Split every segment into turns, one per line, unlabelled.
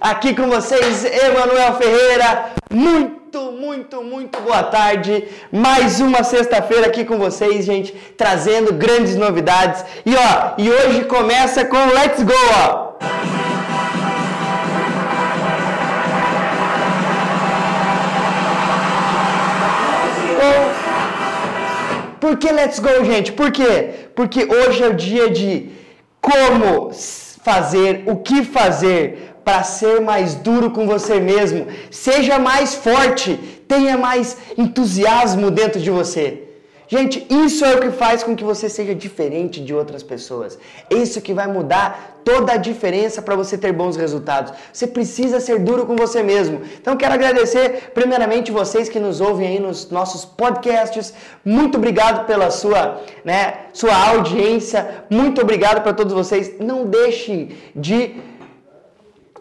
Aqui com vocês, Emanuel Ferreira. Muito, muito, muito boa tarde. Mais uma sexta-feira aqui com vocês, gente, trazendo grandes novidades. E ó, e hoje começa com Let's Go, ó. Por que Let's Go, gente? Por quê? Porque hoje é o dia de como fazer, o que fazer para ser mais duro com você mesmo. Seja mais forte, tenha mais entusiasmo dentro de você. Gente, isso é o que faz com que você seja diferente de outras pessoas. Isso que vai mudar toda a diferença para você ter bons resultados. Você precisa ser duro com você mesmo. Então quero agradecer primeiramente vocês que nos ouvem aí nos nossos podcasts. Muito obrigado pela sua, né, sua audiência. Muito obrigado para todos vocês. Não deixem de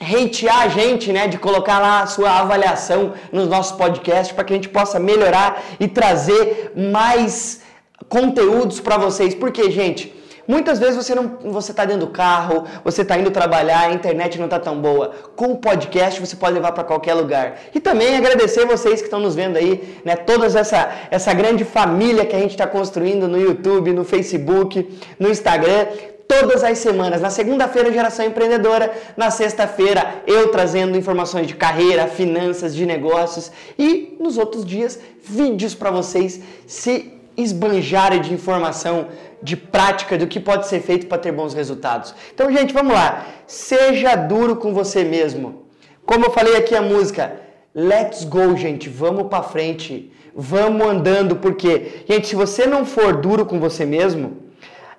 hatear a gente, né, de colocar lá a sua avaliação nos nossos podcasts para que a gente possa melhorar e trazer mais conteúdos para vocês. Porque, gente, muitas vezes você não você tá dentro do carro, você está indo trabalhar, a internet não está tão boa. Com o podcast você pode levar para qualquer lugar. E também agradecer vocês que estão nos vendo aí, né, toda essa essa grande família que a gente está construindo no YouTube, no Facebook, no Instagram todas as semanas. Na segunda-feira, Geração Empreendedora. Na sexta-feira, eu trazendo informações de carreira, finanças, de negócios. E nos outros dias, vídeos para vocês se esbanjarem de informação, de prática, do que pode ser feito para ter bons resultados. Então, gente, vamos lá. Seja duro com você mesmo. Como eu falei aqui a música, let's go, gente. Vamos para frente. Vamos andando, porque, gente, se você não for duro com você mesmo,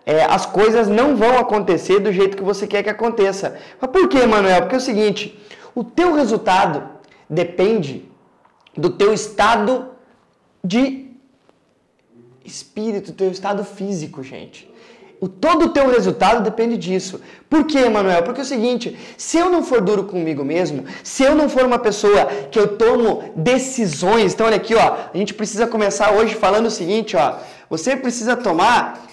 é, as coisas não vão acontecer do jeito que você quer que aconteça. Mas por que, Manuel? Porque é o seguinte, o teu resultado depende do teu estado de espírito, do teu estado físico, gente. O, todo o teu resultado depende disso. Por quê, Manuel? Porque é o seguinte, se eu não for duro comigo mesmo, se eu não for uma pessoa que eu tomo decisões, então olha aqui, ó, a gente precisa começar hoje falando o seguinte, ó, você precisa tomar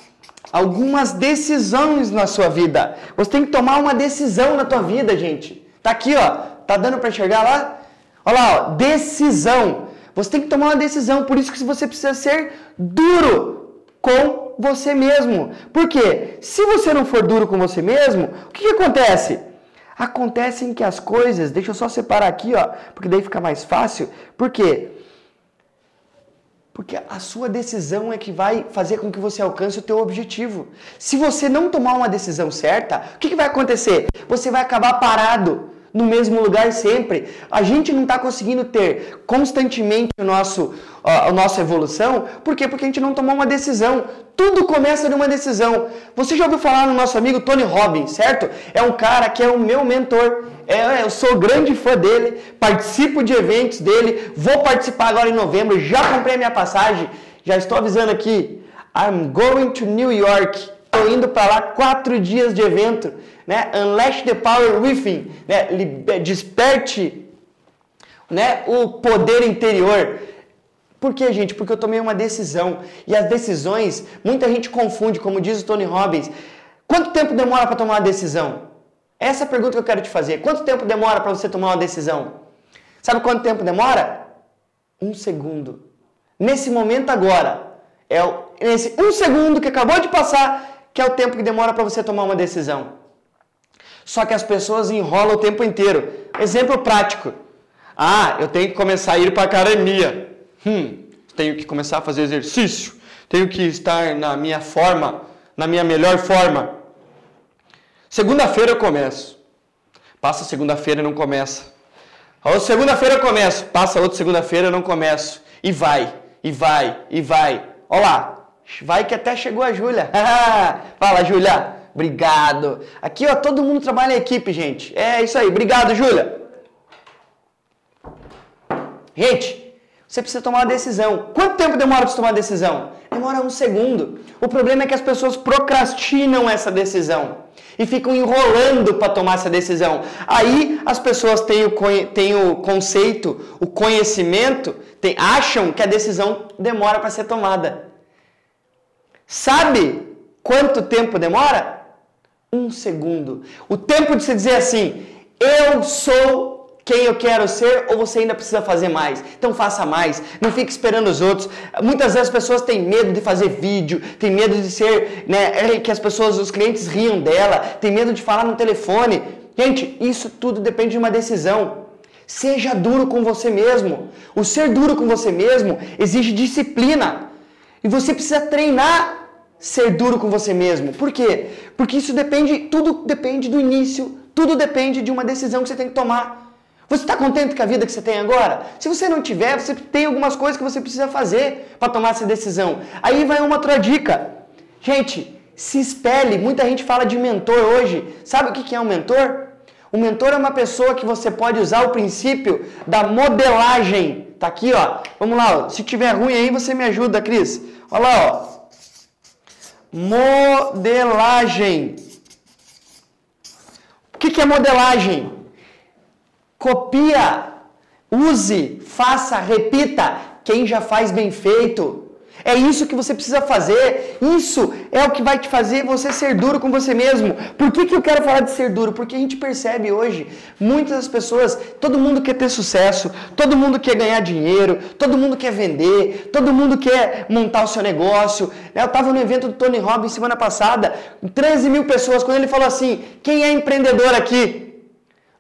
algumas decisões na sua vida. Você tem que tomar uma decisão na tua vida, gente. Tá aqui, ó. Tá dando para enxergar lá? Olha lá, ó. decisão. Você tem que tomar uma decisão, por isso que você precisa ser duro com você mesmo. Por quê? Se você não for duro com você mesmo, o que, que acontece? Acontecem que as coisas, deixa eu só separar aqui, ó, porque daí fica mais fácil. Por quê? Porque a sua decisão é que vai fazer com que você alcance o teu objetivo. Se você não tomar uma decisão certa, o que, que vai acontecer? Você vai acabar parado no mesmo lugar sempre. A gente não está conseguindo ter constantemente o nosso, a, a nossa evolução. Por quê? Porque a gente não tomou uma decisão. Tudo começa numa decisão. Você já ouviu falar no nosso amigo Tony Robbins, certo? É um cara que é o meu mentor. É, eu sou grande fã dele, participo de eventos dele, vou participar agora em novembro, já comprei minha passagem, já estou avisando aqui. I'm going to New York. Estou indo para lá quatro dias de evento, né? Unleash the power within, né? Desperte, né? O poder interior. Por quê, gente? Porque eu tomei uma decisão. E as decisões, muita gente confunde, como diz o Tony Robbins. Quanto tempo demora para tomar uma decisão? Essa é a pergunta que eu quero te fazer. Quanto tempo demora para você tomar uma decisão? Sabe quanto tempo demora? Um segundo. Nesse momento agora, é nesse um segundo que acabou de passar, que é o tempo que demora para você tomar uma decisão. Só que as pessoas enrolam o tempo inteiro. Exemplo prático. Ah, eu tenho que começar a ir para a academia. Hum, tenho que começar a fazer exercício. Tenho que estar na minha forma, na minha melhor forma. Segunda-feira eu começo. Passa segunda-feira e não começa. Segunda-feira eu começo. Passa outra segunda-feira e não começo. E vai, e vai, e vai. Olha lá. Vai que até chegou a Júlia. Fala, Júlia. Obrigado. Aqui, ó, todo mundo trabalha em equipe, gente. É isso aí. Obrigado, Júlia. Gente, você precisa tomar uma decisão. Quanto tempo demora para você tomar uma decisão? Demora um segundo. O problema é que as pessoas procrastinam essa decisão e ficam enrolando para tomar essa decisão. Aí as pessoas têm o, têm o conceito, o conhecimento, acham que a decisão demora para ser tomada. Sabe quanto tempo demora? Um segundo. O tempo de você dizer assim, eu sou quem eu quero ser ou você ainda precisa fazer mais? Então faça mais, não fique esperando os outros. Muitas vezes as pessoas têm medo de fazer vídeo, têm medo de ser, né, é, que as pessoas, os clientes riam dela, tem medo de falar no telefone. Gente, isso tudo depende de uma decisão. Seja duro com você mesmo. O ser duro com você mesmo exige disciplina. E você precisa treinar ser duro com você mesmo. Por quê? Porque isso depende, tudo depende do início, tudo depende de uma decisão que você tem que tomar. Você está contente com a vida que você tem agora? Se você não tiver, você tem algumas coisas que você precisa fazer para tomar essa decisão. Aí vai uma outra dica. Gente, se espelhe. Muita gente fala de mentor hoje. Sabe o que é um mentor? O mentor é uma pessoa que você pode usar o princípio da modelagem. Tá aqui, ó. Vamos lá, ó. se tiver ruim aí, você me ajuda, Cris. Olha lá, ó. Modelagem. O que, é modelagem? Copia, use, faça, repita. Quem já faz bem feito. É isso que você precisa fazer. Isso é o que vai te fazer você ser duro com você mesmo. Por que, que eu quero falar de ser duro? Porque a gente percebe hoje, muitas pessoas, todo mundo quer ter sucesso, todo mundo quer ganhar dinheiro, todo mundo quer vender, todo mundo quer montar o seu negócio. Eu estava no evento do Tony Robbins semana passada, 13 mil pessoas, quando ele falou assim: quem é empreendedor aqui?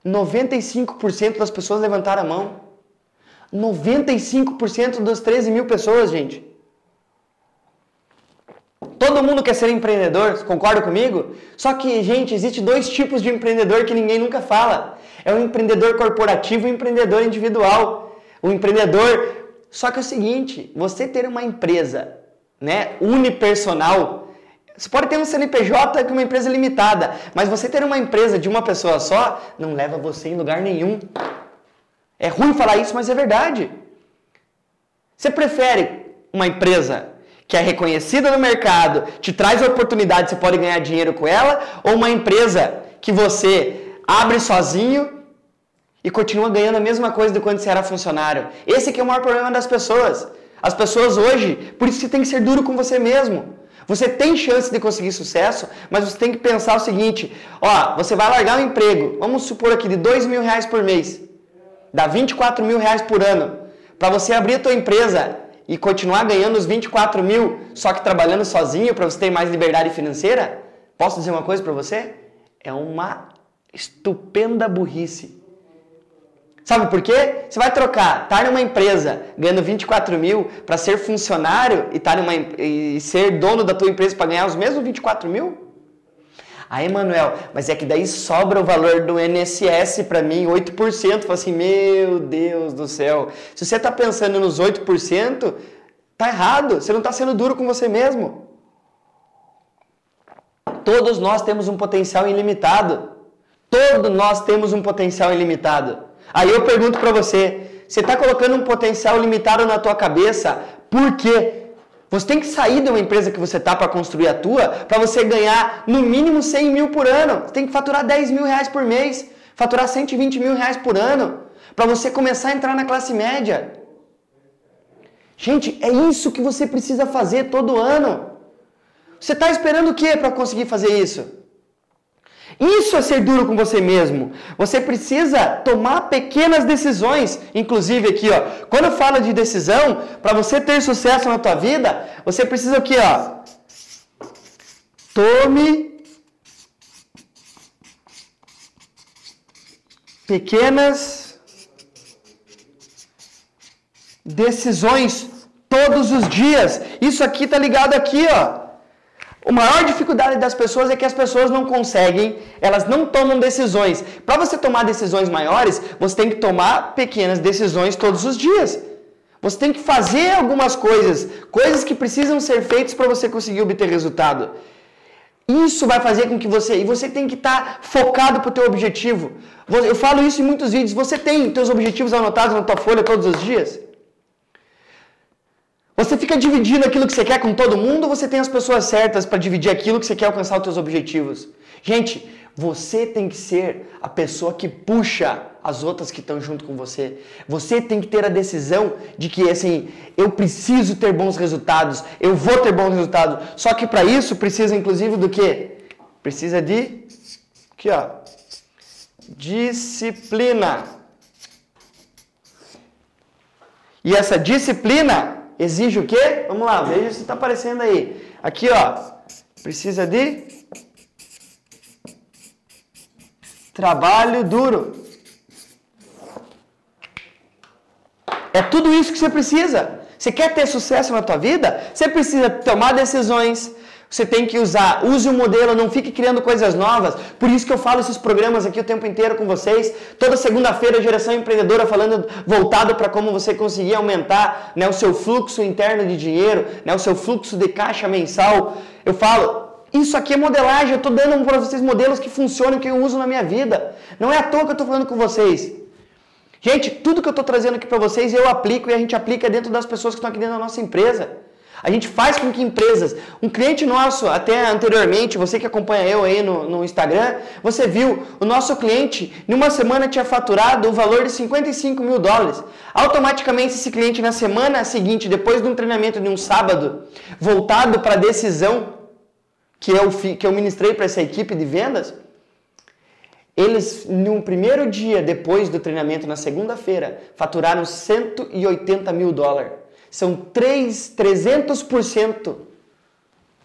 95% das pessoas levantaram a mão. 95% das 13 mil pessoas, gente. Todo mundo quer ser empreendedor, concorda comigo? Só que, gente, existe dois tipos de empreendedor que ninguém nunca fala. É o empreendedor corporativo e o empreendedor individual. O empreendedor. Só que é o seguinte, você ter uma empresa, né, unipersonal, você pode ter um CNPJ com uma empresa limitada, mas você ter uma empresa de uma pessoa só não leva você em lugar nenhum. É ruim falar isso, mas é verdade. Você prefere uma empresa que é reconhecida no mercado, te traz oportunidade, você pode ganhar dinheiro com ela, ou uma empresa que você abre sozinho e continua ganhando a mesma coisa de quando você era funcionário. Esse que é o maior problema das pessoas. As pessoas hoje, por isso você tem que ser duro com você mesmo. Você tem chance de conseguir sucesso, mas você tem que pensar o seguinte: ó, você vai largar um emprego, vamos supor aqui, de dois mil reais por mês, dá 24 mil reais por ano, para você abrir a tua empresa e continuar ganhando os 24 mil, só que trabalhando sozinho para você ter mais liberdade financeira? Posso dizer uma coisa para você? É uma estupenda burrice. Sabe por quê? Você vai trocar, estar tá numa empresa ganhando 24 mil para ser funcionário e, tá numa, e ser dono da tua empresa para ganhar os mesmos 24 mil? Aí, Emanuel, mas é que daí sobra o valor do NSS para mim, 8%. Fala assim, meu Deus do céu. Se você está pensando nos 8%, tá errado. Você não está sendo duro com você mesmo. Todos nós temos um potencial ilimitado. Todos nós temos um potencial ilimitado. Aí eu pergunto para você, você está colocando um potencial limitado na tua cabeça, por quê? Você tem que sair de uma empresa que você está para construir a tua, para você ganhar no mínimo 100 mil por ano. Você tem que faturar 10 mil reais por mês, faturar 120 mil reais por ano, para você começar a entrar na classe média. Gente, é isso que você precisa fazer todo ano. Você está esperando o que para conseguir fazer isso? Isso é ser duro com você mesmo. Você precisa tomar pequenas decisões. Inclusive aqui, ó, quando eu falo de decisão, para você ter sucesso na tua vida, você precisa o quê, ó? Tome pequenas decisões todos os dias. Isso aqui tá ligado aqui, ó. A maior dificuldade das pessoas é que as pessoas não conseguem, elas não tomam decisões. Para você tomar decisões maiores, você tem que tomar pequenas decisões todos os dias. Você tem que fazer algumas coisas, coisas que precisam ser feitas para você conseguir obter resultado. Isso vai fazer com que você, e você tem que estar tá focado para o teu objetivo. Eu falo isso em muitos vídeos. Você tem teus objetivos anotados na tua folha todos os dias? Você fica dividindo aquilo que você quer com todo mundo ou você tem as pessoas certas para dividir aquilo que você quer alcançar os seus objetivos? Gente, você tem que ser a pessoa que puxa as outras que estão junto com você. Você tem que ter a decisão de que assim, eu preciso ter bons resultados, eu vou ter bons resultados. Só que para isso precisa inclusive do quê? Precisa de aqui, ó. disciplina. E essa disciplina exige o quê? Vamos lá, veja se está aparecendo aí. Aqui, ó, precisa de trabalho duro. É tudo isso que você precisa. Você quer ter sucesso na tua vida? Você precisa tomar decisões, você tem que usar, use o modelo, não fique criando coisas novas. Por isso que eu falo esses programas aqui o tempo inteiro com vocês. Toda segunda-feira, geração empreendedora falando voltado para como você conseguir aumentar né, o seu fluxo interno de dinheiro, né, o seu fluxo de caixa mensal. Eu falo, isso aqui é modelagem, eu estou dando para vocês modelos que funcionam, que eu uso na minha vida. Não é à toa que eu estou falando com vocês. Gente, tudo que eu estou trazendo aqui para vocês eu aplico e a gente aplica dentro das pessoas que estão aqui dentro da nossa empresa. A gente faz com que empresas, um cliente nosso, até anteriormente, você que acompanha eu aí no, no Instagram, você viu, o nosso cliente, em uma semana tinha faturado o valor de 55 mil dólares. Automaticamente, esse cliente, na semana seguinte, depois de um treinamento de um sábado, voltado para a decisão que eu, que eu ministrei para essa equipe de vendas, eles, no primeiro dia depois do treinamento, na segunda-feira, faturaram 180 mil dólares. São 3, 300%.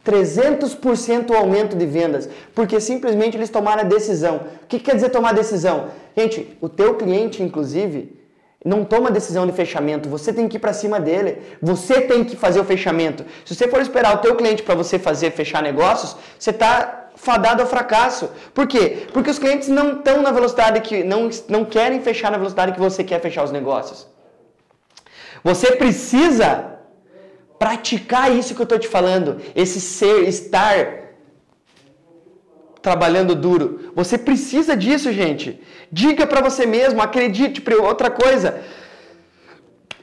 300% o aumento de vendas, porque simplesmente eles tomaram a decisão. O que quer dizer tomar decisão? Gente, o teu cliente, inclusive, não toma decisão de fechamento, você tem que ir para cima dele, você tem que fazer o fechamento. Se você for esperar o teu cliente para você fazer fechar negócios, você está fadado ao fracasso. Por quê? Porque os clientes não estão na velocidade que não, não querem fechar na velocidade que você quer fechar os negócios. Você precisa praticar isso que eu estou te falando, esse ser, estar trabalhando duro. Você precisa disso, gente. Diga para você mesmo, acredite. Outra coisa,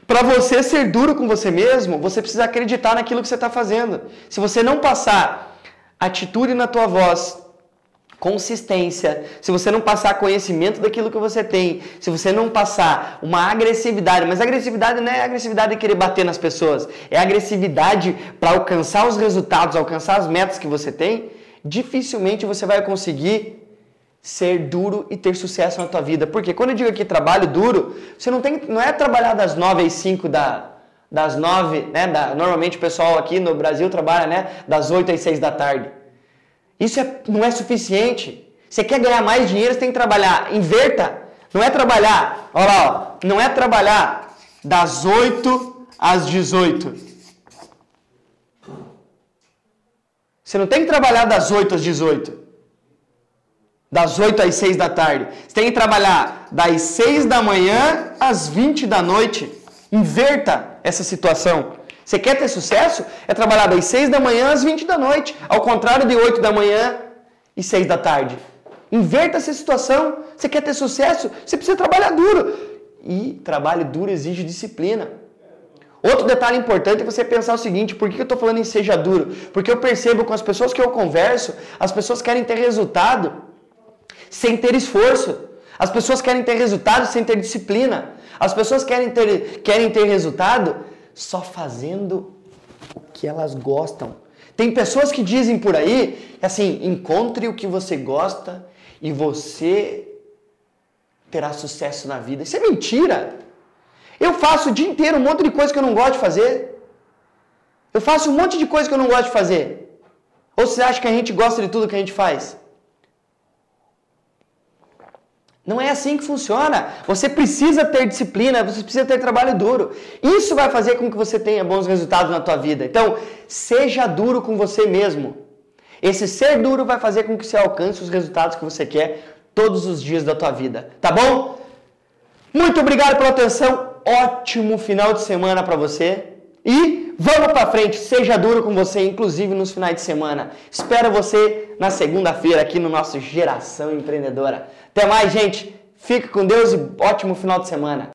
para você ser duro com você mesmo, você precisa acreditar naquilo que você está fazendo. Se você não passar atitude na tua voz, consistência, se você não passar conhecimento daquilo que você tem, se você não passar uma agressividade, mas agressividade não é agressividade de querer bater nas pessoas, é agressividade para alcançar os resultados, alcançar as metas que você tem, dificilmente você vai conseguir ser duro e ter sucesso na tua vida. Porque quando eu digo aqui trabalho duro, você não tem, não é trabalhar das 9 às 5 da das 9, né, da, normalmente o pessoal aqui no Brasil trabalha, né, das 8 às 6 da tarde. Isso é, não é suficiente. Você quer ganhar mais dinheiro, você tem que trabalhar. Inverta. Não é trabalhar, olha lá, não é trabalhar das 8 às 18. Você não tem que trabalhar das 8 às 18. Das 8 às 6 da tarde. Você tem que trabalhar das 6 da manhã às 20 da noite. Inverta essa situação. Você quer ter sucesso? É trabalhar das 6 da manhã às 20 da noite, ao contrário de 8 da manhã e 6 da tarde. Inverta essa situação. Você quer ter sucesso? Você precisa trabalhar duro. E trabalho duro exige disciplina. Outro detalhe importante é você pensar o seguinte: por que eu estou falando em seja duro? Porque eu percebo com as pessoas que eu converso, as pessoas querem ter resultado sem ter esforço. As pessoas querem ter resultado sem ter disciplina. As pessoas querem ter, querem ter resultado só fazendo o que elas gostam. Tem pessoas que dizem por aí, assim, encontre o que você gosta e você terá sucesso na vida. Isso é mentira. Eu faço o dia inteiro um monte de coisa que eu não gosto de fazer. Eu faço um monte de coisa que eu não gosto de fazer. Ou você acha que a gente gosta de tudo que a gente faz? Não é assim que funciona. Você precisa ter disciplina, você precisa ter trabalho duro. Isso vai fazer com que você tenha bons resultados na tua vida. Então, seja duro com você mesmo. Esse ser duro vai fazer com que você alcance os resultados que você quer todos os dias da tua vida. Tá bom? Muito obrigado pela atenção. Ótimo final de semana para você. E vamos para frente, seja duro com você, inclusive nos finais de semana. Espero você na segunda-feira aqui no nosso Geração Empreendedora. Até mais, gente. Fique com Deus e ótimo final de semana.